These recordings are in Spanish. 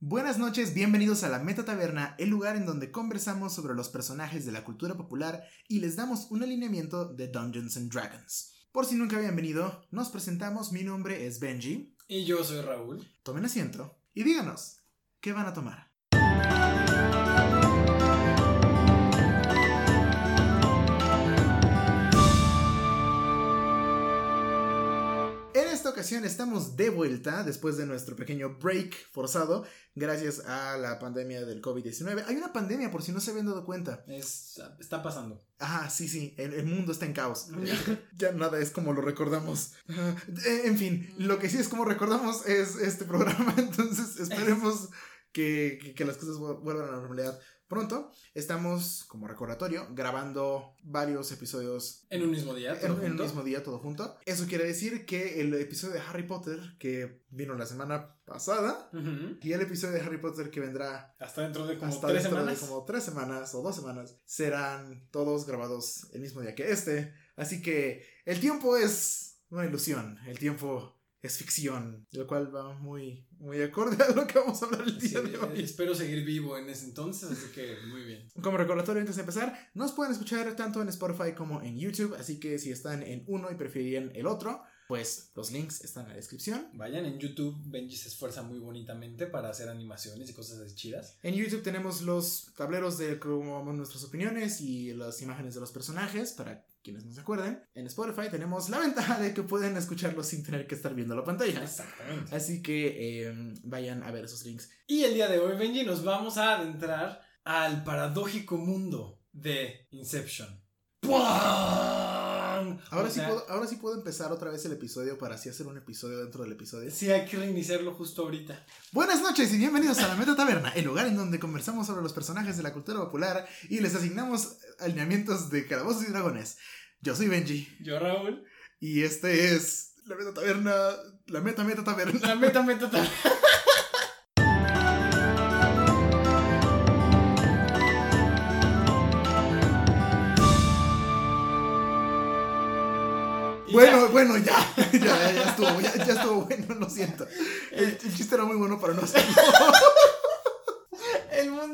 Buenas noches, bienvenidos a la Meta Taberna, el lugar en donde conversamos sobre los personajes de la cultura popular y les damos un alineamiento de Dungeons and Dragons. Por si nunca habían venido, nos presentamos, mi nombre es Benji. Y yo soy Raúl. Tomen asiento y díganos, ¿qué van a tomar? Ocasión estamos de vuelta después de nuestro pequeño break forzado gracias a la pandemia del COVID-19. Hay una pandemia por si no se habían dado cuenta. Es, está pasando. Ah, sí, sí, el, el mundo está en caos. ya nada es como lo recordamos. Eh, en fin, lo que sí es como recordamos es este programa, entonces esperemos que, que- que las cosas vu- vuelvan a la normalidad pronto. Estamos, como recordatorio, grabando varios episodios En un mismo día, todo en, junto. mismo día, todo junto. Eso quiere decir que el episodio de Harry Potter, que vino la semana pasada, y el episodio de Harry Potter que vendrá Hasta dentro de como hasta tres dentro semanas. de como tres semanas o dos semanas, serán todos grabados el mismo día que este. Así que el tiempo es una ilusión, el tiempo es ficción, lo cual va muy, muy acorde a lo que vamos a hablar el Sí, día de hoy. espero seguir vivo en ese entonces, así que muy bien. Como recordatorio antes de empezar, nos pueden escuchar tanto en Spotify como en YouTube, así que si están en uno y preferirían el otro, pues los links están en la descripción. Vayan en YouTube, Benji se esfuerza muy bonitamente para hacer animaciones y cosas así chidas. En YouTube tenemos los tableros de cómo vamos nuestras opiniones y las imágenes de los personajes para quienes no se acuerden. En Spotify tenemos la ventaja de que pueden escucharlos sin tener que estar viendo la pantalla. Exactamente. Así que eh, vayan a ver esos links. Y el día de hoy, Benji, nos vamos a adentrar al paradójico mundo de Inception. ¡Puang! Ahora, O sí sea, puedo, ahora sí puedo empezar otra vez el episodio para así hacer un episodio dentro del episodio. Sí, hay que reiniciarlo justo ahorita. Buenas noches y bienvenidos a la Meta Taberna, el lugar en donde conversamos sobre los personajes de la cultura popular y les asignamos alineamientos de calabozos y dragones. Yo soy Benji Yo, Raúl. y este es la Meta Taberna, la Meta Meta Taberna. La meta, meta, ta- Y Bueno, ya. bueno, ya, ya, ya, estuvo, ya, ya estuvo bueno, lo siento. El, el chiste era muy bueno para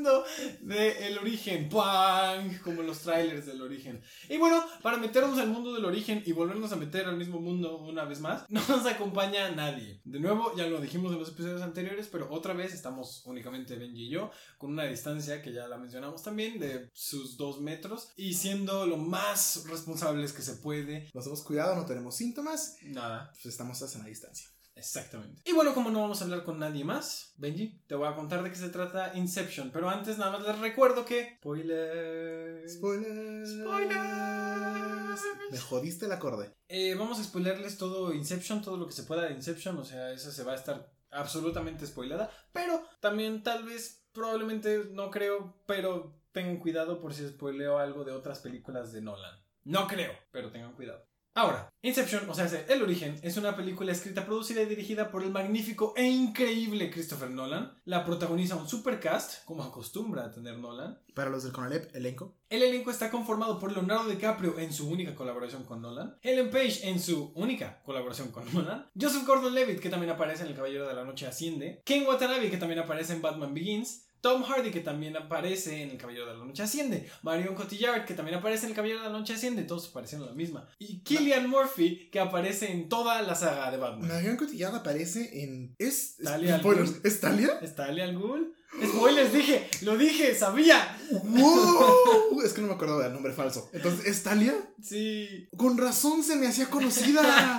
no hacerlo. El origen. ¡Puang! Como los trailers del origen. Y bueno, para meternos al mundo del origen y volvernos a meter al mismo mundo una vez más, no nos acompaña nadie. De nuevo, ya lo dijimos en los episodios anteriores, pero otra vez estamos únicamente Benji y yo, con una distancia que ya la mencionamos también, de sus dos metros, y siendo lo más responsables que se puede. Nos hemos cuidado, no tenemos síntomas, Nada. pues estamos a sana distancia. Exactamente. Y bueno, como no vamos a hablar con nadie más, Benji, te voy a contar de qué se trata Inception. Pero antes nada más les recuerdo que... Spoilers. Spoilers. Spoilers. Me jodiste el acorde. Eh, vamos a spoilerles todo Inception, todo lo que se pueda de Inception. O sea, esa se va a estar absolutamente spoilada. Pero también tal vez, probablemente, no creo, pero tengan cuidado por si spoileo algo de otras películas de Nolan. No creo, pero tengan cuidado. Ahora, Inception, o sea, El Origen, es una película escrita, producida y dirigida por el magnífico e increíble Christopher Nolan. La protagoniza un supercast, como acostumbra a tener Nolan. Para los del Conalep, elenco. El elenco está conformado por Leonardo DiCaprio en su única colaboración con Nolan, Ellen Page en su única colaboración con Nolan, Joseph Gordon-Levitt que también aparece en El Caballero de la Noche Asciende, Ken Watanabe que también aparece en Batman Begins, Tom Hardy que también aparece en El Caballero de la Noche Asciende, Marion Cotillard que también aparece en El Caballero de la Noche Asciende, todos aparecen en la misma, y Killian Murphy que aparece en toda la saga de Batman. Marion Cotillard aparece en. ¿Es. es- Talia. ¿Es Talia? ¿Está Ali al Ghul? Spoilers, dije, lo dije, sabía. ¡Wow! es que no me acordaba del nombre falso. Entonces, ¿es Talia? Sí. Con razón se me hacía conocida.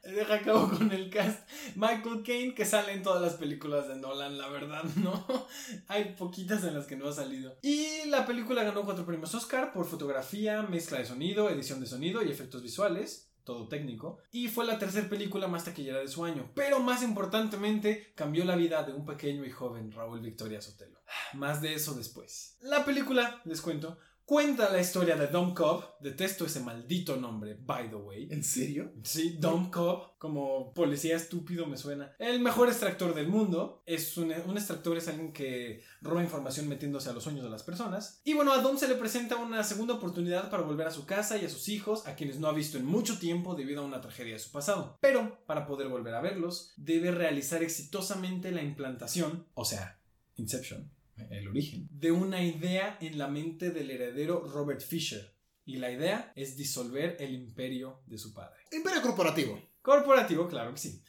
Deja acabo con el cast. Michael Caine, que sale en todas las películas de Nolan, la verdad, ¿no? Hay poquitas en las que no ha salido. Y la película ganó cuatro premios Oscar por fotografía, mezcla de sonido, edición de sonido y efectos visuales. Todo técnico. Y fue la tercera película más taquillera de su año. Pero más importantemente, cambió la vida de un pequeño y joven Raúl Victoria Sotelo. Más de eso después. La película, les cuento, cuenta la historia de Dom Cobb. Detesto ese maldito nombre, by the way. ¿En serio? Sí, Dom Cobb, como policía estúpido me suena. El mejor extractor del mundo. Es un, un extractor es alguien que roba información metiéndose a los sueños de las personas. Y bueno, a Dom se le presenta una segunda oportunidad para volver a su casa y a sus hijos, a quienes no ha visto en mucho tiempo debido a una tragedia de su pasado. Pero, para poder volver a verlos, debe realizar exitosamente la implantación, o sea, Inception, el origen, de una idea en la mente del heredero Robert Fisher. Y la idea es disolver el imperio de su padre. Imperio corporativo. Corporativo, claro que sí.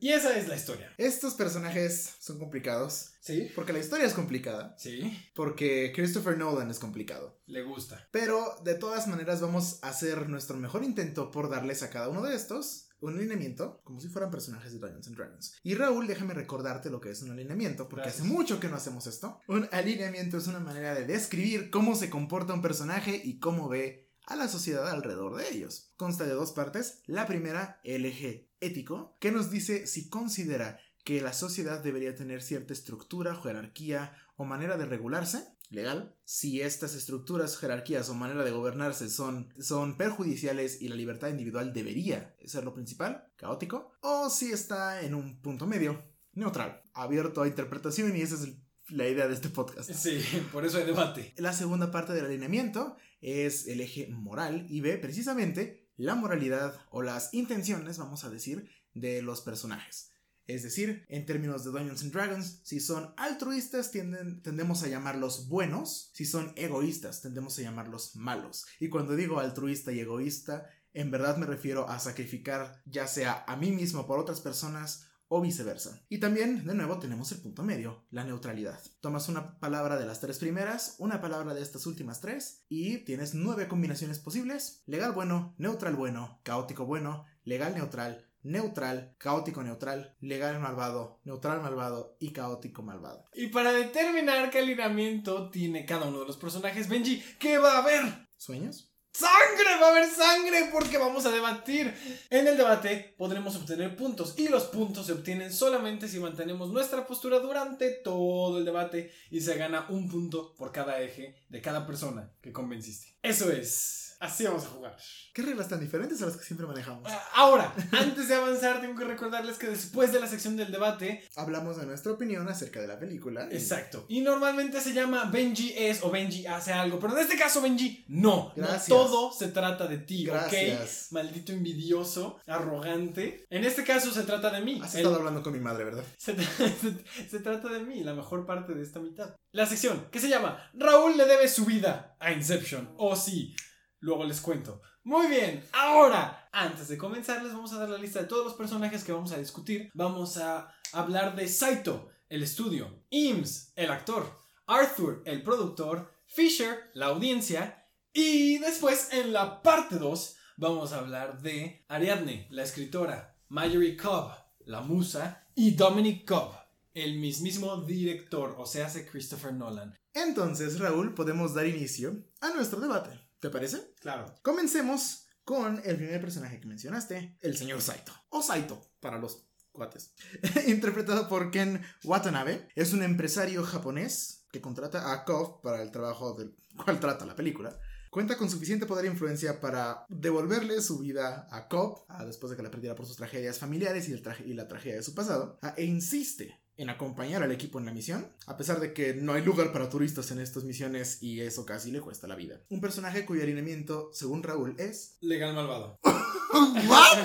Y esa es la historia. Estos personajes son complicados. ¿Sí? Porque la historia es complicada. Sí. Porque Christopher Nolan es complicado. Le gusta. Pero de todas maneras vamos a hacer nuestro mejor intento por darles a cada uno de estos un alineamiento como si fueran personajes de Dungeons and Dragons. Y Raúl, déjame recordarte lo que es un alineamiento, porque Gracias. hace mucho que no hacemos esto. Un alineamiento es una manera de describir cómo se comporta un personaje y cómo ve a la sociedad alrededor de ellos. Consta de dos partes. La primera, el eje ético, que nos dice si considera que la sociedad debería tener cierta estructura, jerarquía o manera de regularse legal, si estas estructuras, jerarquías o manera de gobernarse son, son perjudiciales y la libertad individual debería ser lo principal, caótico, o si está en un punto medio, neutral, abierto a interpretación y esa es el- la idea de este podcast. Sí, por eso hay debate. La segunda parte del alineamiento es el eje moral y ve precisamente la moralidad o las intenciones, vamos a decir, de los personajes. Es decir, en términos de Dungeons and Dragons, si son altruistas tendemos a llamarlos buenos, si son egoístas tendemos a llamarlos malos. Y cuando digo altruista y egoísta, en verdad me refiero a sacrificar ya sea a mí mismo por otras personas o viceversa. Y también, de nuevo, tenemos el punto medio, la neutralidad. Tomas una palabra de las tres primeras, una palabra de estas últimas tres, y tienes nueve combinaciones posibles. Legal bueno, neutral bueno, caótico bueno, legal neutral, neutral, caótico neutral, legal malvado, neutral malvado y caótico malvado. Y para determinar qué alineamiento tiene cada uno de los personajes, Benji, ¿qué va a haber? ¿Sueños? ¡Sangre! Va a haber sangre porque vamos a debatir. En el debate podremos obtener puntos y los puntos se obtienen solamente si mantenemos nuestra postura durante todo el debate y se gana un punto por cada eje de cada persona que convenciste. Eso es. Así vamos a jugar. ¿Qué reglas tan diferentes a las que siempre manejamos? Ah, Ahora, antes de avanzar, tengo que recordarles que después de la sección del debate, Hablamos de nuestra opinión acerca de la película. y- Exacto. Y normalmente se llama Benji es o Benji hace algo. Pero en este caso, Benji, no. Gracias. No todo se trata de ti, Gracias. ¿ok? Maldito envidioso, arrogante. En este caso se trata de mí. Has El- estado hablando con mi madre, ¿verdad? se, tra- se- se trata de mí, la mejor parte de esta mitad. La sección que se llama Raúl le debe su vida a Inception. Oh, sí. Luego les cuento. Muy bien, ahora, antes de comenzar, les vamos a dar la lista de todos los personajes que vamos a discutir. Vamos a hablar de Saito, el estudio, Eames, el actor, Arthur, el productor, Fisher, la audiencia, y después, en la parte 2, vamos a hablar de Ariadne, la escritora, Marjorie Cobb, la musa, y Dominic Cobb, el mismísimo director, o sea, hace Christopher Nolan. Entonces, Raúl, podemos dar inicio a nuestro debate. ¿Te parece? Claro. Comencemos con el primer personaje que mencionaste, el señor Saito. O Saito, para los cuates. Interpretado por Ken Watanabe. Es un empresario japonés que contrata a Koff para el trabajo del cual trata la película. Cuenta con suficiente poder e influencia para devolverle su vida a Cobb, a- después de que la perdiera por sus tragedias familiares y, el traje- y la tragedia de su pasado, a- e insiste en acompañar al equipo en la misión, a pesar de que no hay lugar para turistas en estas misiones y eso casi le cuesta la vida. Un personaje cuyo alineamiento, según Raúl, es... Legal malvado. ¿What?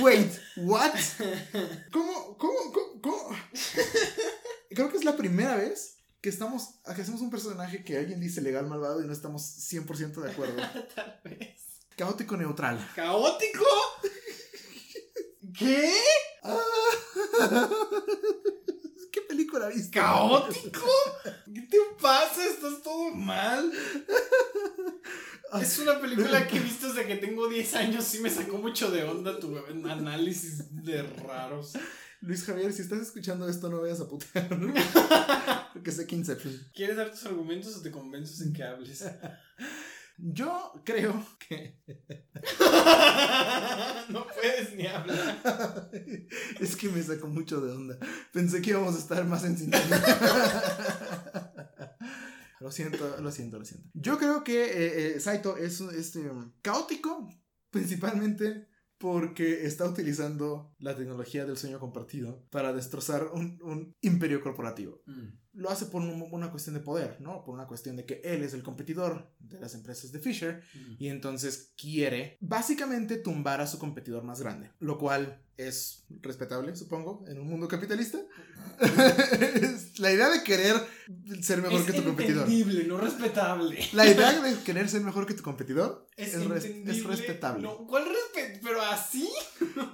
Wait, what? ¿Cómo, cómo, cómo, cómo? Creo que es la primera vez que estamos, que hacemos un personaje que alguien dice legal malvado y no estamos 100% de acuerdo. Tal vez. Caótico neutral. ¿Caótico? ¿Qué? ¿Qué película viste? ¿Caótico? ¿Qué te pasa? ¿Estás todo mal? Es una película que he visto desde que tengo 10 años y me sacó mucho de onda tu análisis de raros. Luis Javier, si estás escuchando esto, no vayas a putear. Porque sé que Inception. ¿Quieres dar tus argumentos o te convences en que hables? Yo creo que. no puedes ni hablar. es que me sacó mucho de onda. Pensé que íbamos a estar más en sintonía. Lo siento, lo siento, lo siento. Yo creo que eh, eh, Saito es este, caótico, principalmente porque está utilizando la tecnología del sueño compartido para destrozar un, un imperio corporativo. Mm. Lo hace por un- una cuestión de poder, ¿no? Por una cuestión de que él es el competidor de las empresas de Fisher y entonces quiere básicamente tumbar a su competidor más grande, lo cual es respetable, supongo, en un mundo capitalista. Es la idea de querer ser mejor Es que tu competidor. entendible, no respetable. La idea de querer ser mejor que tu competidor Es, es, res- es respetable. No. No, ¿Cuál respeto? Pero así.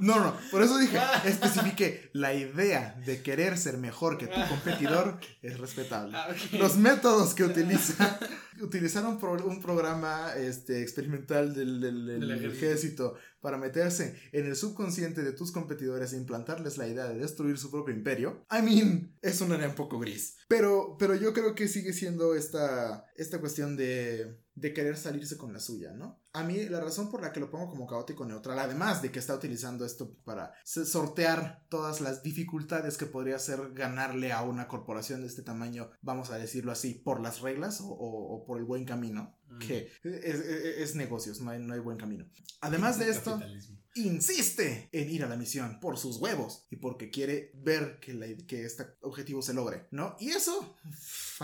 no, por eso dije, especifiqué, la idea de querer ser mejor que tu competidor es respetable. Ah. Los métodos que utiliza, utilizaron pro- un programa este, experimental del, del- del Del ejército. ejército para meterse en el subconsciente de tus competidores e implantarles la idea de destruir su propio imperio. I mean, es un área un poco gris. Pero, pero yo creo que sigue siendo esta, esta cuestión de, de querer salirse con la suya, ¿no? A mí la razón por la que lo pongo como caótico neutral, además de que está utilizando esto para sortear todas las dificultades que podría ser ganarle a una corporación de este tamaño, vamos a decirlo así, por las reglas o, o- o por el buen camino, Mm. que es, es- es negocios, no hay, no hay buen camino. Además de esto, Capitalismo. Insiste en ir a la misión por sus huevos y porque quiere ver que, que este objetivo se logre, ¿no? Y eso,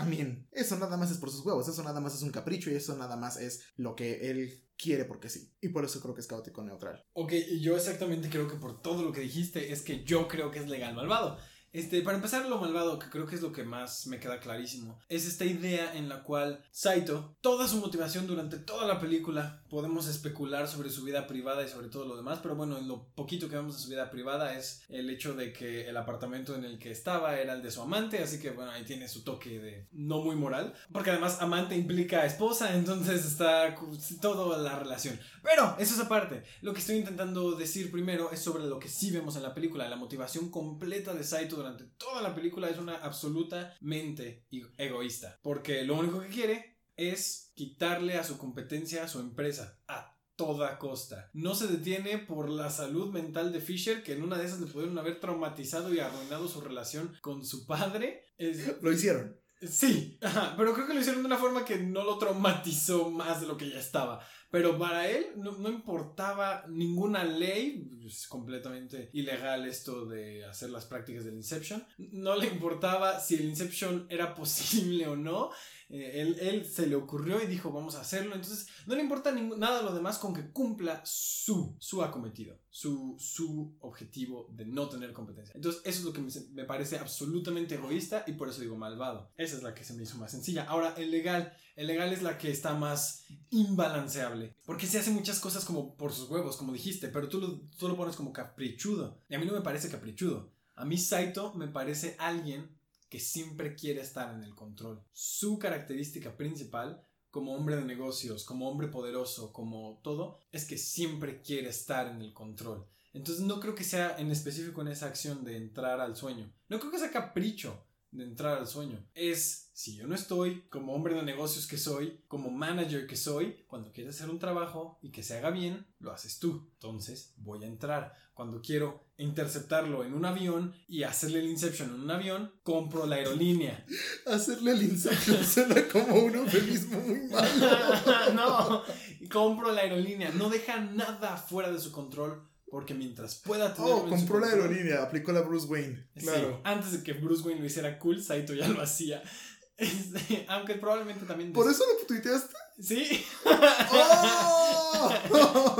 mean, eso nada más es por sus huevos, eso nada más es un capricho y eso nada más es lo que él quiere porque sí. Y por eso creo que es caótico neutral. Ok, yo exactamente creo que por todo lo que dijiste es que yo creo que es legal malvado. Este, para empezar, lo malvado, que creo que es lo que más me queda clarísimo, es esta idea en la cual Saito, toda su motivación durante toda la película, podemos especular sobre su vida privada y sobre todo lo demás, pero bueno, en lo poquito que vemos de su vida privada es el hecho de que el apartamento en el que estaba era el de su amante, así que bueno, ahí tiene su toque de no muy moral, porque además amante implica esposa, entonces está toda la relación. Pero, eso es aparte. Lo que estoy intentando decir primero es sobre lo que sí vemos en la película. La motivación completa de Saito durante toda la película es una absolutamente e- egoísta. Porque lo único que quiere es quitarle a su competencia a su empresa. A toda costa. No se detiene por la salud mental de Fisher, que en una de esas le pudieron haber traumatizado y arruinado su relación con su padre. Es- Lo hicieron. Sí, ajá, pero creo que lo hicieron de una forma que no lo traumatizó más de lo que ya estaba. Pero para él no, no importaba ninguna ley, es completamente ilegal esto de hacer las prácticas del Inception. No le importaba si el Inception era posible o no. Eh, él, él se le ocurrió y dijo vamos a hacerlo. Entonces no le importa nada lo demás con que cumpla su, su acometido, su, su objetivo de no tener competencia. Entonces eso es lo que me, me parece absolutamente egoísta y por eso digo malvado. Esa es la que se me hizo más sencilla. Ahora, el legal. El legal es la que está más imbalanceable. Porque se hace muchas cosas como por sus huevos, como dijiste, pero tú lo, tú lo pones como caprichudo. Y a mí no me parece caprichudo. A mí Saito me parece alguien que siempre quiere estar en el control. Su característica principal como hombre de negocios, como hombre poderoso, como todo, es que siempre quiere estar en el control. Entonces no creo que sea en específico en esa acción de entrar al sueño. No creo que sea capricho de entrar al sueño. Es, si yo no estoy, como hombre de negocios que soy, como manager que soy, cuando quieres hacer un trabajo y que se haga bien, lo haces tú. Entonces voy a entrar. Cuando quiero interceptarlo en un avión y hacerle el inception en un avión, compro la aerolínea. Hacerle el Inception suena como un eufemismo muy malo. no, compro la aerolínea. No deja nada fuera de su control porque mientras pueda tenerlo Oh, compró la aerolínea, aplicó la Bruce Wayne. Sí, Claro. antes de que Bruce Wayne lo hiciera cool, Saito ya lo hacía. Este, aunque probablemente también. ¿Por eso lo tuiteaste? Sí. ¡Oh!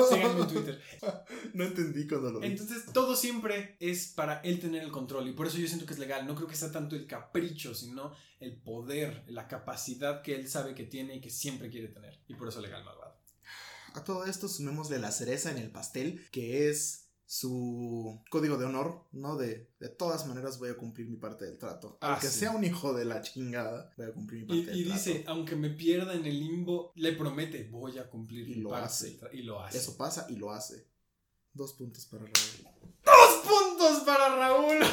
Síganme en Twitter. No entendí cuando lo vi. Entonces, todo siempre es para él tener el control. Y por eso yo siento que es legal. No creo que sea tanto el capricho, sino el poder, la capacidad que él sabe que tiene y que siempre quiere tener. Y por eso legal malvado. A todo esto sumémosle la cereza en el pastel, que es su código de honor, ¿no? De, de todas maneras voy a cumplir mi parte del trato. Ah, Aunque sí. sea un hijo de la chingada, voy a cumplir mi Y, parte y del dice, trato. aunque me pierda en el limbo, le promete, voy a cumplir Y mi lo parte hace. del Y lo hace. Eso pasa y lo hace. Dos puntos para Raúl. ¡Dos puntos para Raúl!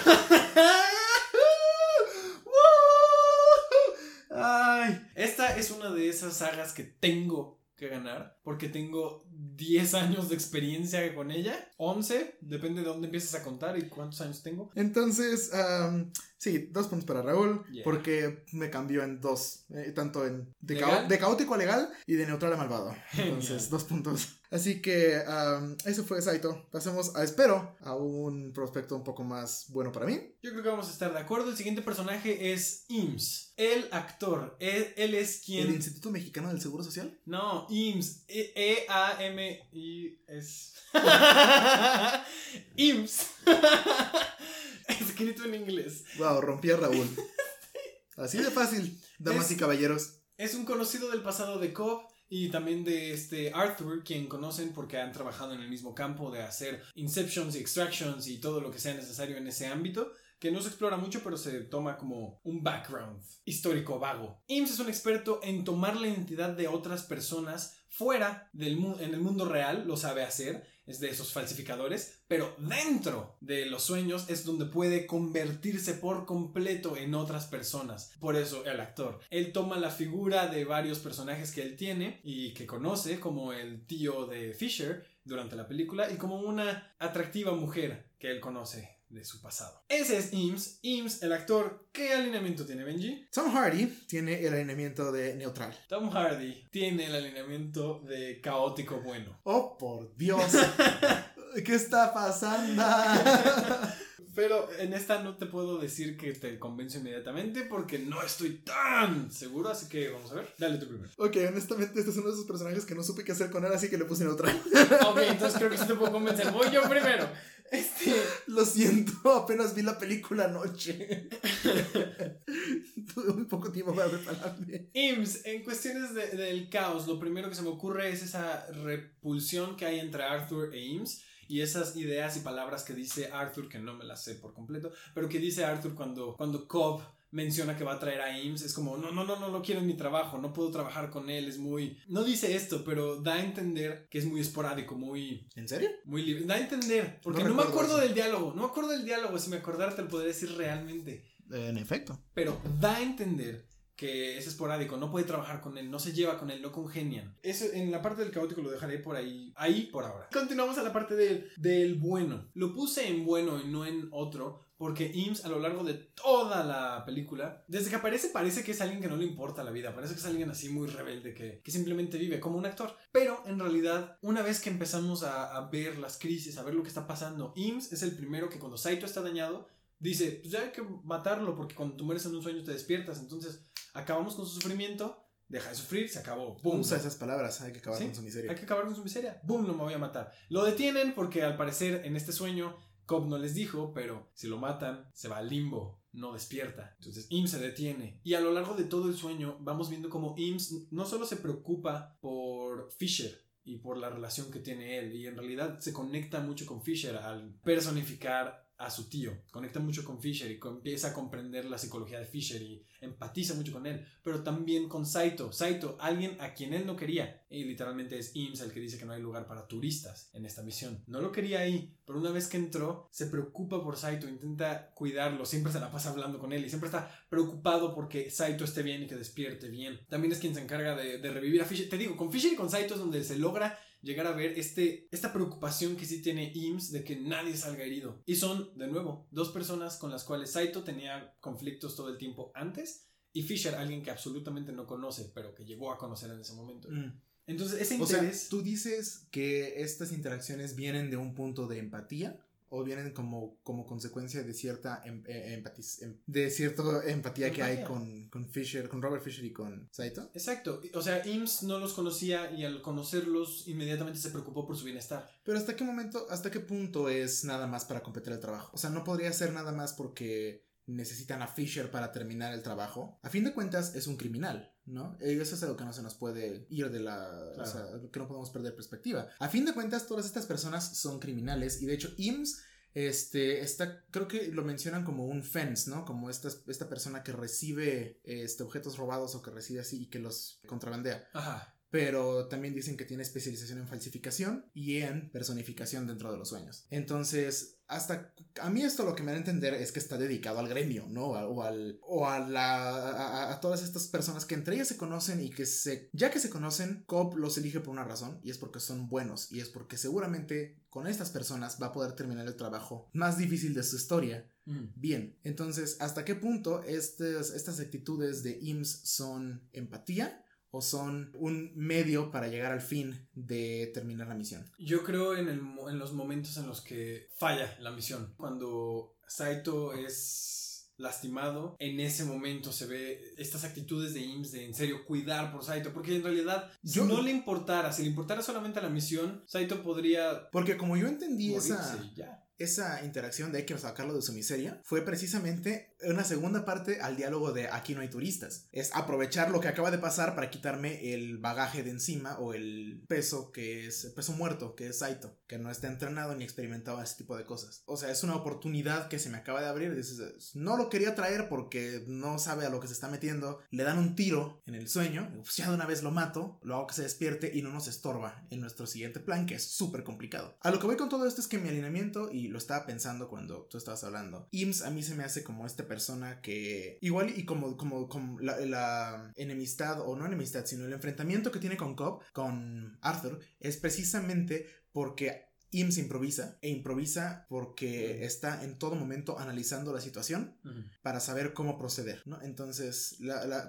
Ay, esta es una de esas sagas que tengo que ganar porque tengo 10 años de experiencia con ella 11, depende de dónde empieces a contar y cuántos años tengo. Entonces, am, sí, dos puntos para Raúl, Yeah. porque me cambió en dos, eh, tanto en de, caótico a legal y de neutral a malvado. Entonces, dos puntos. Así que eso fue Saito. Pasemos a, espero, a un prospecto un poco más bueno para mí. Yo creo que vamos a estar de acuerdo. El siguiente personaje es Ims, el actor. Él, él es ¿El quien. Instituto Mexicano del Seguro Social? No, Ims. E- E-A-M-I-S. Ims. Escrito en inglés. Wow, rompí a Raúl. Así de fácil, damas Es- y caballeros. Es un conocido del pasado de Cobb y también de este Arthur, quien conocen porque han trabajado en el mismo campo de hacer inceptions y extractions y todo lo que sea necesario en ese ámbito, que no se explora mucho pero se toma como un background histórico vago. Ims es un experto en tomar la identidad de otras personas fuera del mundo, en el mundo real, lo sabe hacer, es de esos falsificadores, pero dentro de los sueños es donde puede convertirse por completo en otras personas. Por eso el actor. Él toma la figura de varios personajes que él tiene y que conoce, como el tío de Fisher durante la película, y como una atractiva mujer que él conoce de su pasado. Ese es Eames. Eames, el actor, ¿qué alineamiento tiene Benji? Tom Hardy tiene el alineamiento de neutral. Tom Hardy tiene el alineamiento de caótico bueno. Oh, por Dios. ¿Qué está pasando? Pero en esta no te puedo decir que te convenzo inmediatamente porque no estoy tan seguro, así que vamos a ver. Dale tú primero. ok, honestamente, este es uno de esos personajes que no supe qué hacer con él, así que le puse neutral. Ok, entonces creo que sí te puedo convencer. Voy yo primero. Este. Lo siento, apenas vi la película anoche. Tuve muy poco tiempo para prepararme. IMSS, en cuestiones de- del caos, lo primero que se me ocurre es esa repulsión que hay entre Arthur e IMSS y esas ideas y palabras que dice Arthur, que no me las sé por completo, pero que dice Arthur cuando, cuando Cobb menciona que va a traer a IMSS, es como, no, no, no, no lo quiero en mi trabajo, no puedo trabajar con él, es muy... No dice esto, pero da a entender que es muy esporádico, muy... ¿En serio? Muy libre. Da a entender, porque No no, me acuerdo eso. del diálogo, no me acuerdo del diálogo, si me acordara te lo podría decir realmente. En efecto. Pero da a entender que es esporádico, no puede trabajar con él, no se lleva con él, no congenian. Eso en la parte del caótico lo dejaré por ahí, ahí por ahora. Continuamos a la parte del, del bueno. Lo puse en bueno y no en otro. Porque Eames a lo largo de toda la película, desde que aparece parece que es alguien que no le importa la vida, parece que es alguien así muy rebelde, que, que simplemente vive como un actor. Pero en realidad, una vez que empezamos a, a ver las crisis, a ver lo que está pasando, Eames es el primero que cuando Saito está dañado, dice, pues ya hay que matarlo porque cuando tú mueres en un sueño te despiertas. Entonces, acabamos con su sufrimiento, deja de sufrir, se acabó. ¡Boom! Usa esas palabras, hay que acabar Sí, con su miseria. Hay que acabar con su miseria. ¡Boom! Lo me voy a matar. Lo detienen porque al parecer en este sueño Cobb no les dijo, pero si lo matan, se va al limbo, no despierta. Entonces Im se detiene. Y a lo largo de todo el sueño vamos viendo como Ims no solo se preocupa por Fisher y por la relación que tiene él, y en realidad se conecta mucho con Fisher al personificar a su tío. Conecta mucho con Fisher y empieza a comprender la psicología de Fisher y empatiza mucho con él, pero también con Saito. Saito, alguien a quien él no quería. Y literalmente es Ims el que dice que no hay lugar para turistas en esta misión. No lo quería ahí, pero una vez que entró, se preocupa por Saito, intenta cuidarlo, siempre se la pasa hablando con él y siempre está preocupado porque Saito esté bien y que despierte bien. También es quien se encarga de, de revivir a Fisher. Te digo, con Fisher y con Saito es donde se logra llegar a ver este, esta preocupación que sí tiene Ims de que nadie salga herido. Y son, de nuevo, dos personas con las cuales Saito tenía conflictos todo el tiempo antes y Fisher, alguien que absolutamente no conoce, pero que llegó a conocer en ese momento. Mm. Entonces, ese O sea, interés... tú dices que estas interacciones vienen de un punto de empatía o vienen como, como consecuencia de cierta em- eh, empatiz- em- de cierta empatía que hay con, con Fisher, con Robert Fisher y con Saito. Exacto, o sea, Ims no los conocía y al conocerlos inmediatamente se preocupó por su bienestar. Pero hasta qué momento, hasta qué punto es nada más para completar el trabajo. O sea, no podría ser nada más porque necesitan a Fisher para terminar el trabajo. A fin de cuentas es un criminal, ¿no? Y eso es algo que no se nos puede ir de la... O sea, que no podemos perder perspectiva. A fin de cuentas todas estas personas son criminales y de hecho IMSS... Este, está, creo que lo mencionan como un fence, ¿no? Como esta, esta persona que recibe este, objetos robados o que recibe así y que los contrabandea. Ajá. Pero también dicen que tiene especialización en falsificación y en personificación dentro de los sueños. Entonces, hasta a mí esto lo que me da a entender es que está dedicado al gremio, ¿no? O, al, o a, la, a, todas estas personas que entre ellas se conocen y que se, ya que se conocen, Cobb los elige por una razón y es porque son buenos y es porque seguramente con estas personas va a poder terminar el trabajo más difícil de su historia. Mm. Bien, entonces, ¿hasta qué punto estas, estas actitudes de IMSS son empatía? O son un medio para llegar al fin de terminar la misión? Yo creo en, en los momentos en los que falla la misión. Cuando Saito es lastimado, en ese momento se ve estas actitudes de IMSS de en serio cuidar por Saito, porque en realidad si no le importara, si le importara solamente la misión, Saito podría... Porque como yo entendí esa... esa interacción de hay que sacarlo de su miseria fue precisamente una segunda parte al diálogo de aquí no hay turistas. Es aprovechar lo que acaba de pasar para quitarme el bagaje de encima o el peso que es el peso muerto, que es Saito, que no está entrenado ni experimentado ese tipo de cosas. O sea, es una oportunidad que se me acaba de abrir. Dices, no lo quería traer porque no sabe a lo que se está metiendo. Le dan un tiro en el sueño. Pues ya de una vez lo mato, lo hago que se despierte y no nos estorba en nuestro siguiente plan, que es súper complicado. A lo que voy con todo esto es que mi alineamiento, y lo estaba pensando cuando tú estabas hablando, IMSS a mí se me hace como este persona que igual y como, como, como la, enemistad o no enemistad, sino el enfrentamiento que tiene con Cobb, con Arthur, es precisamente porque Im improvisa e improvisa porque está en todo momento analizando la situación para saber cómo proceder, ¿no? Entonces,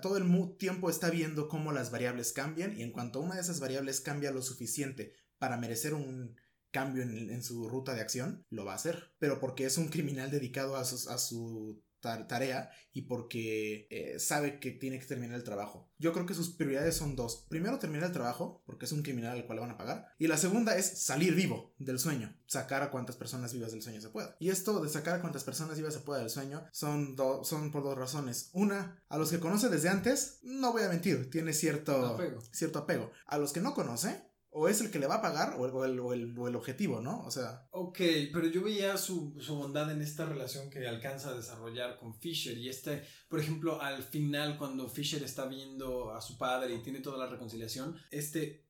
todo el tiempo está viendo cómo las variables cambian y en cuanto una de esas variables cambia lo suficiente para merecer un cambio en, su ruta de acción, lo va a hacer. Pero porque es un criminal dedicado a, a su tarea y porque eh, sabe que tiene que terminar el trabajo. Yo creo que sus prioridades son dos. Primero, terminar el trabajo, porque es un criminal al cual le van a pagar. Y la segunda es salir vivo del sueño, sacar a cuantas personas vivas del sueño se pueda. Y esto de sacar a cuantas personas vivas se pueda del sueño son, son por dos razones. Una, a los que conoce desde antes, no voy a mentir, tiene cierto cierto apego. A los que no conoce, o es el que le va a pagar o el, o el, objetivo, ¿no? O sea. Ok, pero yo veía su, su, bondad en esta relación que alcanza a desarrollar con Fisher y este, por ejemplo, al final cuando Fisher está viendo a su padre y tiene toda la reconciliación, este...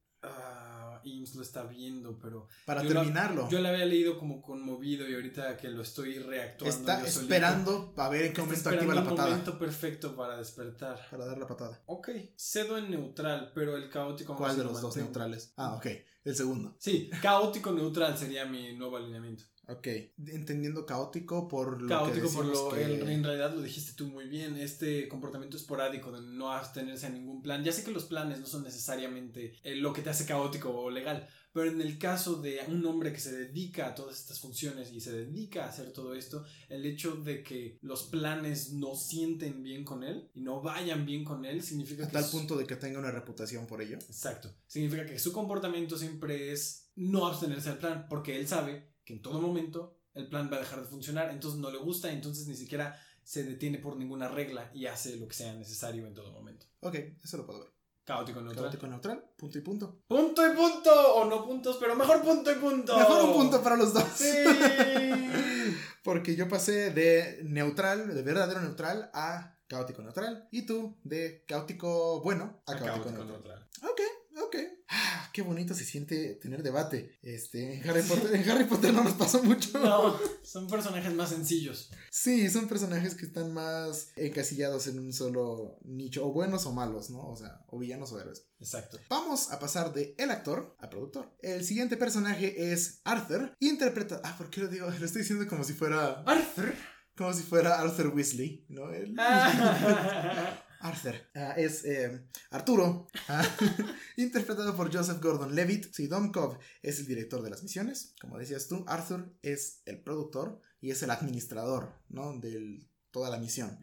Ah, IMSS lo está viendo, pero... Para terminarlo. yo lo había leído como conmovido y ahorita que lo estoy reactuando. Está esperando para ver en qué momento activa la patada. momento perfecto para despertar. Para dar la patada. Ok, cedo en neutral, pero el caótico... ¿Cuál de los dos neutrales? Ah, ok, el segundo. Sí, caótico neutral sería mi nuevo alineamiento. Ok, entendiendo caótico por lo caótico por lo en, realidad lo dijiste tú muy bien, este comportamiento esporádico de no abstenerse a ningún plan. Ya sé que los planes no son necesariamente eh, lo que te hace caótico o legal, pero en el caso de un hombre que se dedica a todas estas funciones y se dedica a hacer todo esto, el hecho de que los planes no sienten bien con él y no vayan bien con él significa a tal punto de que tenga una reputación por ello. Exacto. Significa que su comportamiento siempre es no abstenerse al plan porque él sabe que en todo momento el plan va a dejar de funcionar, entonces no le gusta, entonces ni siquiera se detiene por ninguna regla y hace lo que sea necesario en todo momento. Ok, eso lo puedo ver. Caótico neutral. Caótico neutral, punto y punto. Punto y punto, o no puntos, pero mejor punto y punto. Mejor un punto para los dos. Sí. Porque yo pasé de neutral, de verdadero neutral, a caótico neutral. Y tú de caótico bueno a, caótico, neutral. Ok, ok. Ah, qué bonito se siente tener debate. Este, en Harry Potter, en Harry Potter no nos pasó mucho. No, son personajes más sencillos. Sí, son personajes que están más encasillados en un solo nicho, o buenos o malos, ¿no? O sea, o villanos o héroes. Exacto. Vamos a pasar de el actor a productor. El siguiente personaje es Arthur, interpreta. Ah, ¿por qué lo digo? Lo estoy diciendo como si fuera. Arthur. Como si fuera Arthur Weasley, ¿no? Arthur. Ah, es eh, Arturo, ah, interpretado por Joseph Gordon Levitt. Sí, Dom Cobb es el director de las misiones. Como decías tú, Arthur es el productor y es el administrador, ¿no? De toda la misión.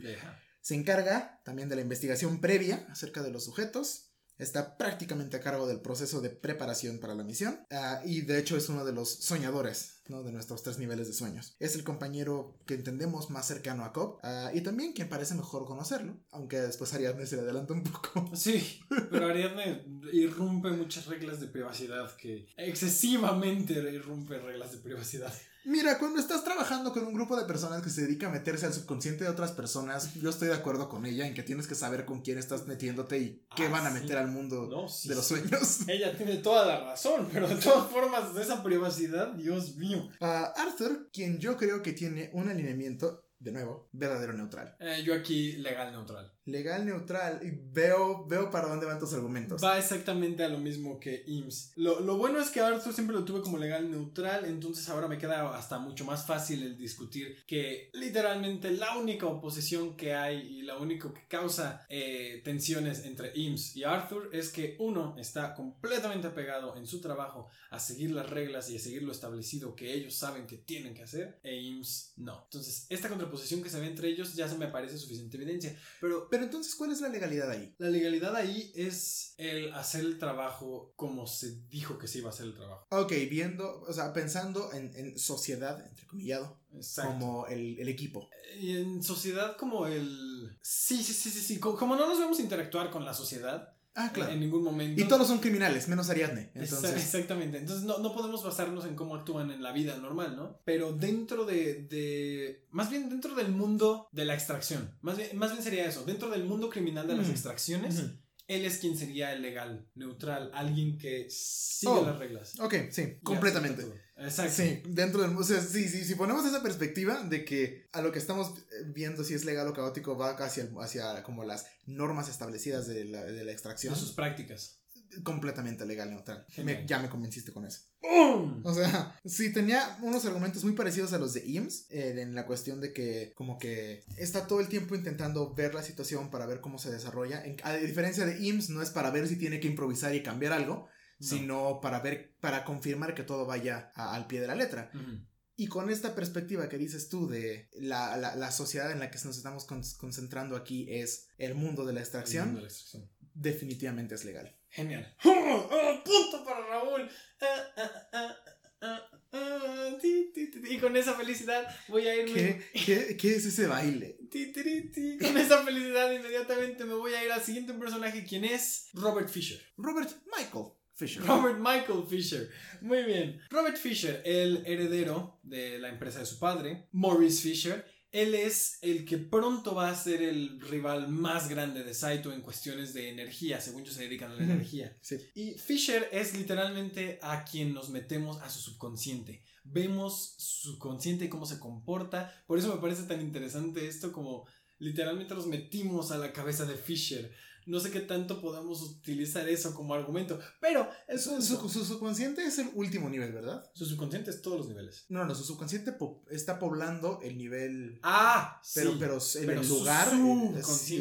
Se encarga también de la investigación previa acerca de los sujetos. Está prácticamente a cargo del proceso de preparación para la misión. Ah, y de hecho es uno de los soñadores ¿no? De nuestros tres niveles de sueños. Es el compañero que entendemos más cercano a Cobb ah, y también quien parece mejor conocerlo, aunque después Ariadne se le adelanta un poco. Sí, pero Ariadne irrumpe muchas reglas de privacidad que excesivamente irrumpe reglas de privacidad. Mira, cuando estás trabajando con un grupo de personas que se dedica a meterse al subconsciente de otras personas, yo estoy de acuerdo con ella en que tienes que saber con quién estás metiéndote y qué Ah, van a sí. meter al mundo No, sí, de los sueños. Ella tiene toda la razón, pero de todas formas, esa privacidad, Dios mío. Ah, Arthur, quien yo creo que tiene un alineamiento, de nuevo, verdadero neutral. Eh, yo aquí, legal neutral. Legal neutral y veo, veo para dónde van tus argumentos. Va exactamente a lo mismo que IMSS. Lo, lo bueno es que Arthur siempre lo tuve como legal neutral, entonces ahora me queda hasta mucho más fácil el discutir que literalmente la única oposición que hay y la única que causa eh, tensiones entre IMSS y Arthur es que uno está completamente apegado en su trabajo a seguir las reglas y a seguir lo establecido que ellos saben que tienen que hacer e IMSS no. Entonces esta contraposición que se ve entre ellos ya se me parece suficiente evidencia, pero Pero entonces, ¿cuál es la legalidad ahí? la legalidad ahí es el hacer el trabajo como se dijo que se iba a hacer el trabajo. Ok, viendo, o sea, pensando en, en sociedad, entrecomillado, Exacto. como el, el equipo. Y en sociedad como el... Sí, sí, sí, sí, sí. Co- Como no nos vemos interactuar con la sociedad Ah, claro. en ningún momento. Y todos son criminales, menos Ariadne. Entonces, Exactamente. Entonces no, no podemos basarnos en cómo actúan en la vida normal, ¿no? Pero dentro de, de- Más bien dentro del mundo de la extracción. Más bien, más bien sería eso. Dentro del mundo criminal de las Ujú. extracciones. Él es quien sería el legal, neutral, alguien que sigue Oh. las reglas. ok, sí, completamente. Exacto. Sí, dentro del. O sea, sí, sí, si ponemos esa perspectiva de que a lo que estamos viendo si es legal o caótico va hacia, hacia como las normas establecidas de la, de la extracción, De sus prácticas. Completamente legal neutral. Me- ya me convenciste con eso. ¡Bum! O sea, sí tenía unos argumentos muy parecidos a los de IMSS eh, en la cuestión de que como que está todo el tiempo intentando ver la situación para ver cómo se desarrolla. En- a diferencia de IMSS no es para ver si tiene que improvisar y cambiar algo, No. sino para ver, para confirmar que todo vaya a- al pie de la letra. Y con esta perspectiva que dices tú de la, la- la sociedad en la que nos estamos con- concentrando aquí es el mundo de la extracción, El mundo de la extracción. Definitivamente es legal. Genial. ¡Oh! ¡Oh! ¡Punto para Raúl! Ah, ah, ah, ah, ah, ti, ti, ti, ti. Y con esa felicidad voy a irme. ¿Qué, qué, qué es ese baile? Con esa felicidad inmediatamente me voy a ir al siguiente personaje, quien es Robert Fisher. Robert Michael Fisher. Robert Michael Fisher. Muy bien. Robert Fisher, el heredero de la empresa de su padre, Maurice Fisher. Él es el que pronto va a ser el rival más grande de Saito en cuestiones de energía, según ellos se dedican a la energía. Sí. Y Fisher es literalmente a quien nos metemos a su subconsciente. Vemos su subconsciente y cómo se comporta. Por eso me parece tan interesante esto como literalmente nos metimos a la cabeza de Fisher. No sé qué tanto podamos utilizar eso como argumento, pero el Su, punto- su- su subconsciente es el último nivel, ¿verdad? su subconsciente es todos los niveles. No, no, su subconsciente po- está poblando el nivel. Ah, Pero, sí. pero pero el lugar,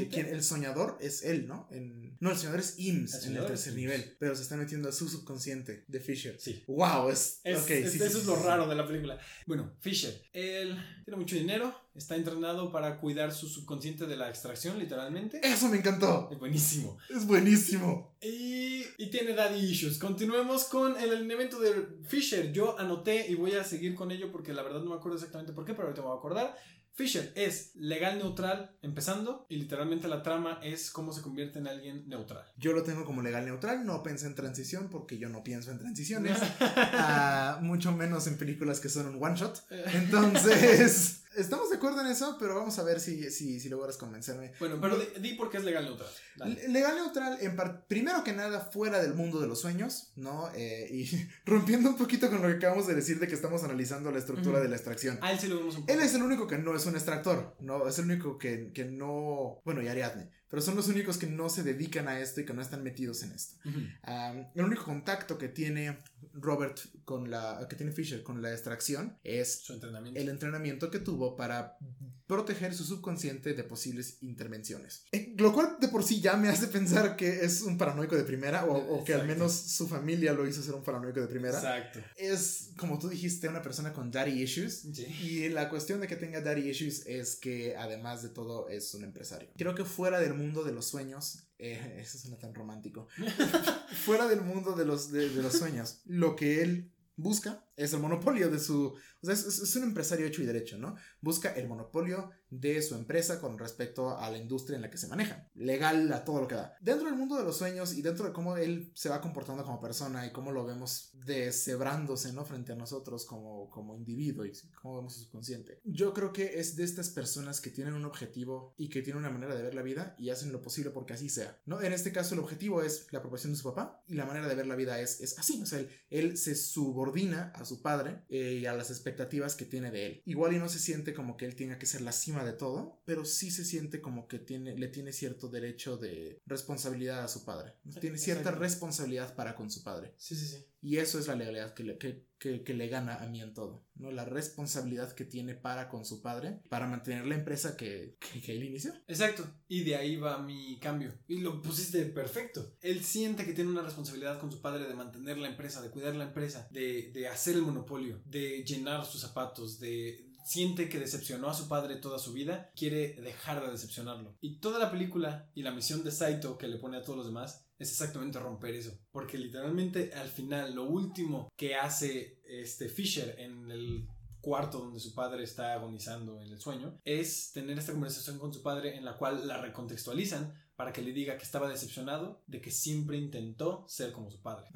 quien- el soñador es él, ¿no? En- no, el soñador es IMSS El en el tercer nivel, pero se está metiendo a su subconsciente de Fisher. Sí. Wow, es. Es- sí, eso sí, es lo raro de la película. Bueno, Fisher, él tiene mucho dinero, está entrenado para cuidar su subconsciente de la extracción, literalmente. Eso me encantó. Es buenísimo. Es buenísimo. Y, y tiene daddy issues. Continuemos con el alineamiento de Fisher. Yo anoté y voy a seguir con ello porque la verdad no me acuerdo exactamente por qué, pero ahorita me voy a acordar. Fisher es legal neutral empezando y literalmente la trama es cómo se convierte en alguien neutral. Yo lo tengo como legal neutral, no pensé en transición porque yo no pienso en transiciones, ah, mucho menos en películas que son un one shot. Entonces, estamos de acuerdo en eso, pero vamos a ver si, si, si logras convencerme. bueno, pero di, di por qué es legal neutral. Dale. Legal neutral, en par- primero que nada, fuera del mundo de los sueños, ¿no? Eh, y rompiendo un poquito con lo que acabamos de decir de que estamos analizando la estructura de la extracción. A él sí lo vemos un poco. Él es el único que no es un extractor, ¿no? Es el único que, que no... Bueno, y Ariadne. Pero son los únicos que no se dedican a esto y que no están metidos en esto. Um, el único contacto que tiene Robert con la... que tiene Fisher con la extracción es Su entrenamiento. el entrenamiento que tuvo para proteger su subconsciente de posibles intervenciones. Eh, Lo cual de por sí ya me hace pensar que es un paranoico de primera o, o que al menos su familia lo hizo ser un paranoico de primera. Exacto. Es, como tú dijiste, una persona con daddy issues. Sí. Y la cuestión de que tenga daddy issues es que además de todo es un empresario. Creo que fuera del mundo de los sueños, eh, eso suena tan romántico, fuera del mundo de los, de, de los sueños, lo que él busca es el monopolio de su... O sea, es, un empresario hecho y derecho, ¿no? Busca el monopolio de su empresa con respecto a la industria en la que se maneja. Legal a todo lo que da. Dentro del mundo de los sueños y dentro de cómo él se va comportando como persona y cómo lo vemos deshebrándose, ¿no? Frente a nosotros como, como individuo y cómo vemos su subconsciente. Yo creo que es de estas personas que tienen un objetivo y que tienen una manera de ver la vida y hacen lo posible porque así sea, ¿no? En este caso el objetivo es la aprobación de su papá y la manera de ver la vida es, es así. O sea, él, él se subordina a su padre eh, y a las expectativas que tiene de él. Igual y no se siente como que él tenga que ser la cima de todo, pero sí se siente como que tiene, le tiene cierto derecho de responsabilidad a su padre. Tiene cierta responsabilidad para con su padre. Sí, sí, sí. Y eso es la legalidad que le, que, que, le gana a mí en todo, ¿no? La responsabilidad que tiene para con su padre, para mantener la empresa que, que, él inició. Exacto, y de ahí va mi cambio. Y lo pusiste perfecto. Él siente que tiene una responsabilidad con su padre de mantener la empresa, de cuidar la empresa, de, de hacer el monopolio, de llenar sus zapatos, de siente que decepcionó a su padre toda su vida, quiere dejar de decepcionarlo. Y toda la película y la misión de Saito que le pone a todos los demás es exactamente romper eso. Porque literalmente al final lo último que hace este Fisher en el cuarto donde su padre está agonizando en el sueño es tener esta conversación con su padre en la cual la recontextualizan para que le diga que estaba decepcionado de que siempre intentó ser como su padre.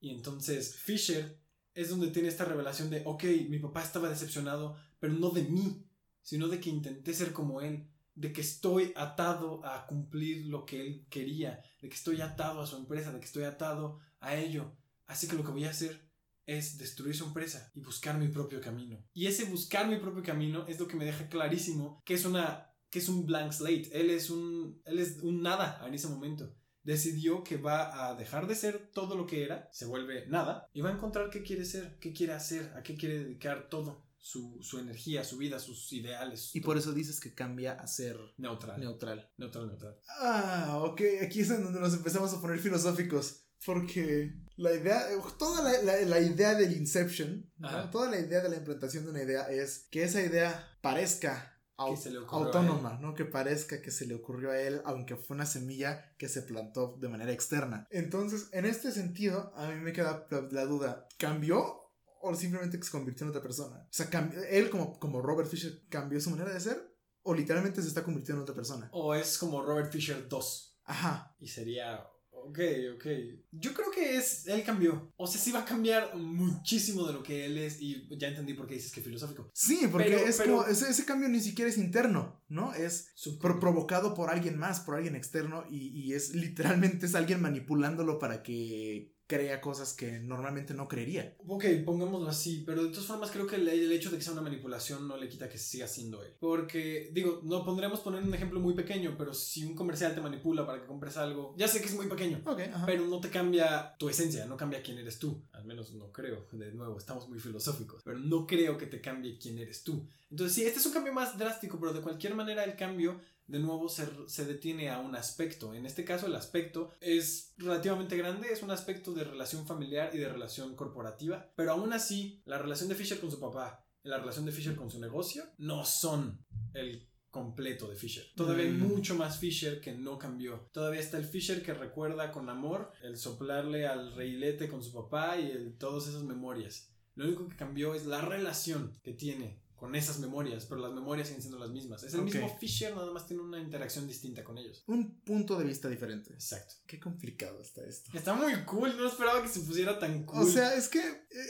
Y entonces Fisher es donde tiene esta revelación de, ok, mi papá estaba decepcionado, pero no de mí, sino de que intenté ser como él, de que estoy atado a cumplir lo que él quería, de que estoy atado a su empresa, de que estoy atado a ello. Así que lo que voy a hacer es destruir su empresa y buscar mi propio camino. Y ese buscar mi propio camino es lo que me deja clarísimo que es una que es un blank slate. Él es un él es un nada en ese momento decidió que va a dejar de ser todo lo que era, se vuelve nada, y va a encontrar qué quiere ser, qué quiere hacer, a qué quiere dedicar todo. Su, energía, su vida, sus ideales. Y por eso dices que cambia a ser neutral. Neutral. Neutral, neutral. Ah, ok. Aquí es donde nos empezamos a poner filosóficos. Porque la idea, toda la, idea del Inception, toda la idea de la implantación de una idea es que esa idea parezca autónoma, ¿no? Que parezca que se le ocurrió a él, aunque fue una semilla que se plantó de manera externa. Entonces, en este sentido, a mí me queda la, duda, ¿cambió o simplemente se convirtió en otra persona? O sea, él como, como Robert Fisher cambió su manera de ser o literalmente se está convirtiendo en otra persona. O es como Robert Fisher 2. Ajá. Y sería Ok, ok. Yo creo que es. Él cambió. O sea, sí va a cambiar muchísimo de lo que él es. Y ya entendí por qué dices que filosófico. Sí, porque es como. Ese, cambio ni siquiera es interno, ¿no? Es provocado por alguien más, por alguien externo. Y, y es literalmente es alguien manipulándolo para que crea cosas que normalmente no creería. Ok, pongámoslo así, pero de todas formas creo que el, hecho de que sea una manipulación no le quita que siga siendo él. Porque, digo, no pondremos poner un ejemplo muy pequeño, pero si un comercial te manipula para que compres algo, ya sé que es muy pequeño, pero no te cambia tu esencia, no cambia quién eres tú. Al menos no creo, de nuevo, estamos muy filosóficos, pero no creo que te cambie quién eres tú. Entonces, sí, este es un cambio más drástico, pero de cualquier manera el cambio de nuevo se, detiene a un aspecto. En este caso el aspecto es relativamente grande, es un aspecto de relación familiar y de relación corporativa, pero aún así la relación de Fisher con su papá y la relación de Fisher con su negocio no son el completo de Fisher. Todavía hay mm. mucho más Fisher que no cambió. Todavía está el Fisher que recuerda con amor el soplarle al reilete con su papá y el, todas esas memorias. Lo único que cambió es la relación que tiene con esas memorias, pero las memorias siguen siendo las mismas. Es el mismo Fisher, nada más tiene una interacción distinta con ellos. Un punto de vista diferente. Exacto. Qué complicado está esto. Está muy cool, no esperaba que se pusiera tan cool. O sea, es que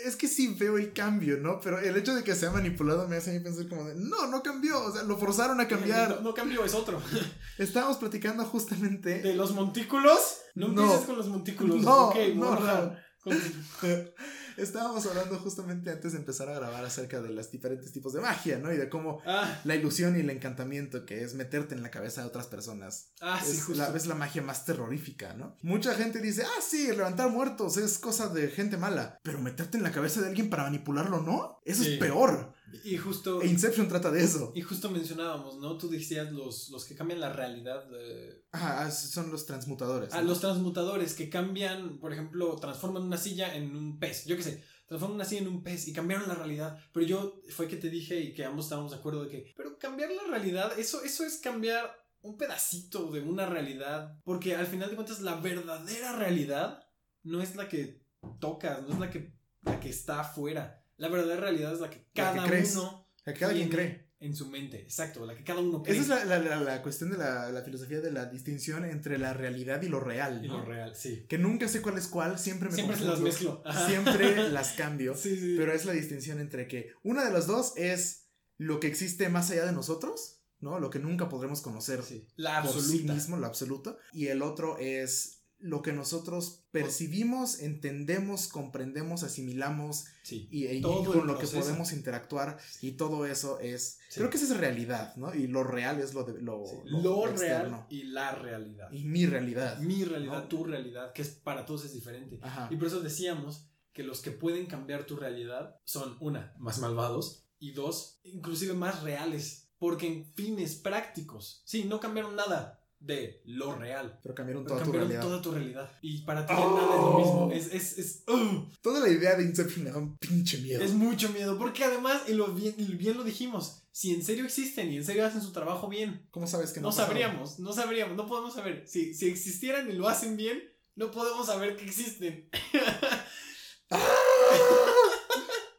es que sí veo el cambio, ¿no? Pero el hecho de que sea manipulado me hace a mí pensar como de, no, no cambió, o sea, lo forzaron a cambiar. No, cambió, es otro. Estábamos platicando justamente de los montículos. No, no empieces con los montículos. No, okay, no, no. Estábamos hablando justamente antes de empezar a grabar acerca de los diferentes tipos de magia, ¿no? Y de cómo ah. la ilusión y el encantamiento, que es meterte en la cabeza de otras personas, ah, es, la, es la magia más terrorífica, ¿no? Mucha gente dice, ah, sí, levantar muertos es cosa de gente mala, pero meterte en la cabeza de alguien para manipularlo, ¿no? Eso es peor. Y justo. E Inception trata de eso. Y justo mencionábamos, ¿no? Tú decías los, los que cambian la realidad. De... Ajá, son los transmutadores. Ah, los transmutadores que cambian, por ejemplo, transforman una silla en un pez. Yo qué sé, transforman una silla en un pez y cambiaron la realidad. Pero yo fue que te dije y que ambos estábamos de acuerdo de que. Pero cambiar la realidad, eso, eso es cambiar un pedacito de una realidad. Porque al final de cuentas, la verdadera realidad no es la que tocas, no es la que la que está afuera. La verdadera realidad es la que La que cada crees. uno La que cada quien cree. en su mente. Exacto, la que cada uno cree. Esa es la, la- la- la cuestión de la, la filosofía de la distinción entre la realidad y lo real. Y ¿no? lo real, sí. Que nunca sé cuál es cuál, siempre me Siempre las mezclo. Ajá. Siempre las cambio. Sí, sí. Pero es la distinción entre que una de las dos es lo que existe más allá de nosotros, ¿no? Lo que nunca podremos conocer Sí, La por sí absoluta. mismo, lo absoluto. Y el otro es lo que nosotros percibimos, entendemos, comprendemos, asimilamos Sí. y, y Todo con lo que podemos interactuar y todo eso es Sí. creo que esa es realidad no y lo real es lo de lo, Sí, lo Lo real y la realidad. y mi realidad Mi realidad, ¿no? tu realidad, que es para todos es diferente. Ajá. Y por eso decíamos que los que pueden cambiar tu realidad son, una, más malvados y dos, inclusive más reales. Porque en fines prácticos, sí, no cambiaron nada de lo real. pero cambiaron Pero toda tu cambiaron realidad toda tu realidad. Y para ti Oh. nada es lo mismo. Es, es, es, ugh, toda la idea de Inception me da un pinche miedo es mucho miedo. Porque además, y lo bien, bien lo dijimos, si en serio existen y en serio hacen su trabajo bien, cómo sabes que no no sabríamos, no sabríamos, no podemos saber. Si, si existieran y lo hacen bien, no podemos saber que existen.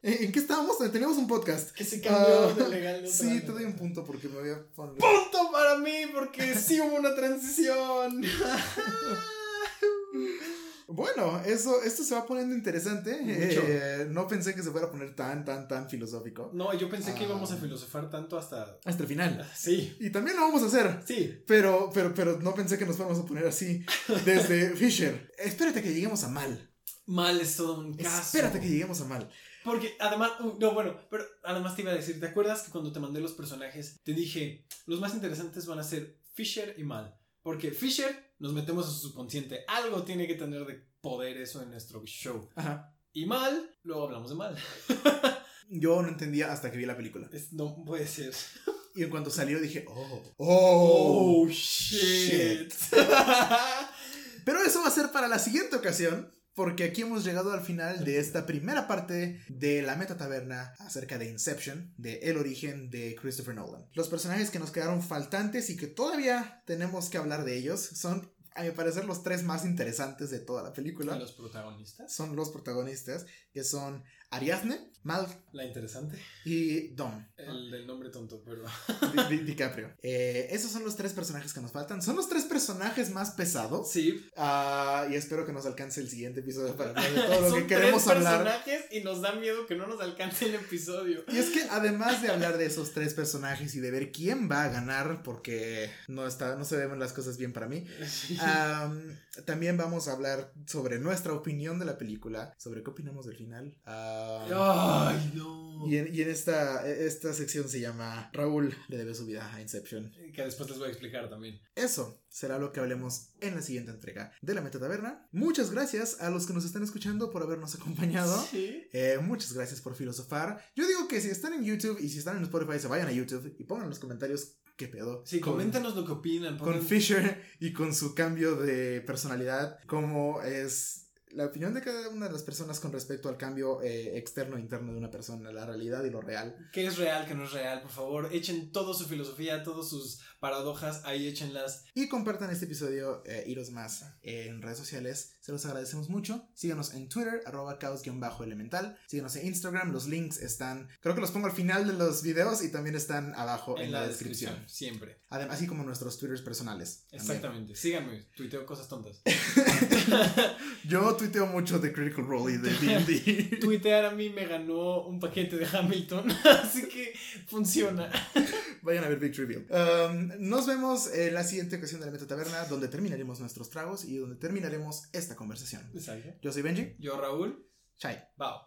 ¿En qué estábamos? Teníamos un podcast Que se cambió Ah, de legal. de sí te doy un punto porque me había Punto para mí, porque sí hubo una transición. Bueno, eso, esto se va poniendo interesante. Eh, no pensé que se fuera a poner tan, tan, tan filosófico. No, yo pensé que Ah. íbamos a filosofar tanto hasta. Hasta el final. Sí, Y también lo vamos a hacer. sí. Pero, pero, pero no pensé que nos fuéramos a poner así desde Fisher. Espérate que lleguemos a mal. Mal es todo un caso. Espérate que lleguemos a mal. Porque además, no, bueno, pero además te iba a decir, ¿te acuerdas que cuando te mandé los personajes te dije, los más interesantes van a ser Fisher y Mal? Porque Fisher nos metemos a su subconsciente, algo tiene que tener de poder eso en nuestro show. Ajá. Y Mal, luego hablamos de Mal. Yo no entendía hasta que vi la película. Es- no puede ser. Y en cuanto salió dije, oh, oh. shit. Pero eso va a ser para la siguiente ocasión. Porque aquí hemos llegado al final de esta primera parte de la meta taberna acerca de Inception, de El origen de Christopher Nolan. Los personajes que nos quedaron faltantes y que todavía tenemos que hablar de ellos son, a mi parecer, los tres más interesantes de toda la película. los protagonistas. Son los protagonistas, que son Ariadne, Mal La interesante. y Dom. El del nombre tonto, pero. Di- Di- DiCaprio. Eh, esos son los tres personajes que nos faltan. Son los tres personajes más pesados. Sí. Ah, y espero que nos alcance el siguiente episodio para hablar de todo lo Son que queremos tres hablar. personajes y nos da miedo que no nos alcance el episodio. Y es que además de hablar de esos tres personajes y de ver quién va a ganar, porque no está, no se ven las cosas bien para mí. también vamos a hablar sobre nuestra opinión de la película, sobre qué opinamos del final. am, Ay, no. y en, y en esta, esta sección se llama Raúl le debe su vida a Inception. Que después les voy a explicar también. Eso será lo que hablemos en la siguiente entrega de la Meta Taberna. Muchas gracias a los que nos están escuchando por habernos acompañado. Sí. Eh, muchas gracias por filosofar. Yo digo que si están en YouTube y si están en Spotify, se vayan a YouTube y pongan en los comentarios qué pedo. Sí, con, coméntanos lo que opinan. con Fisher y con su cambio de personalidad, cómo es la opinión de cada una de las personas con respecto al cambio eh, externo e interno de una persona, la realidad y lo real. ¿Qué es real, qué no es real? Por favor, echen toda su filosofía, todas sus paradojas, ahí échenlas. Y compartan este episodio eh, y los más en redes sociales. Se los agradecemos mucho. Síganos en Twitter, arroba caos-elemental. Síganos en Instagram. Los links están, creo que los pongo al final de los videos y también están abajo en, la, descripción. Siempre. Además, así como nuestros Twitters personales. también. Exactamente. Síganme, tuiteo cosas tontas. Yo tuiteo mucho de Critical Role y de D&D. Tuitear a mí me ganó un paquete de Hamilton, así que funciona. Vayan a ver Big Trivial. Um, nos vemos en la siguiente ocasión de la Meta Taberna, donde terminaremos nuestros tragos y donde terminaremos esta conversación. Exacto. Yo soy Benji. Yo, Raúl, Chai. Bao.